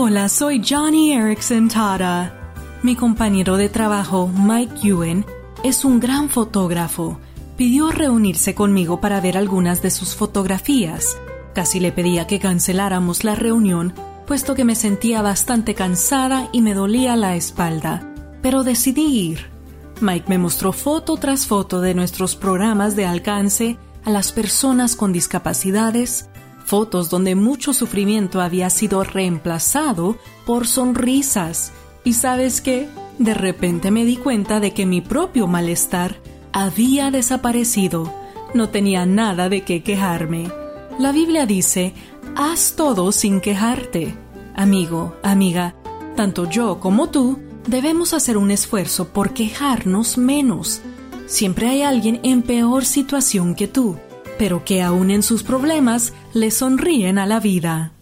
Hola, soy Johnny Erickson Tara. Mi compañero de trabajo, Mike Ewan, es un gran fotógrafo. Pidió reunirse conmigo para ver algunas de sus fotografías. Casi le pedía que canceláramos la reunión, puesto que me sentía bastante cansada y me dolía la espalda. Pero decidí ir. Mike me mostró foto tras foto de nuestros programas de alcance a las personas con discapacidades, fotos donde mucho sufrimiento había sido reemplazado por sonrisas. ¿Y sabes qué? De repente me di cuenta de que mi propio malestar había desaparecido. No tenía nada de qué quejarme. La Biblia dice, haz todo sin quejarte. Amigo, amiga, tanto yo como tú debemos hacer un esfuerzo por quejarnos menos. Siempre hay alguien en peor situación que tú pero que aún en sus problemas le sonríen a la vida.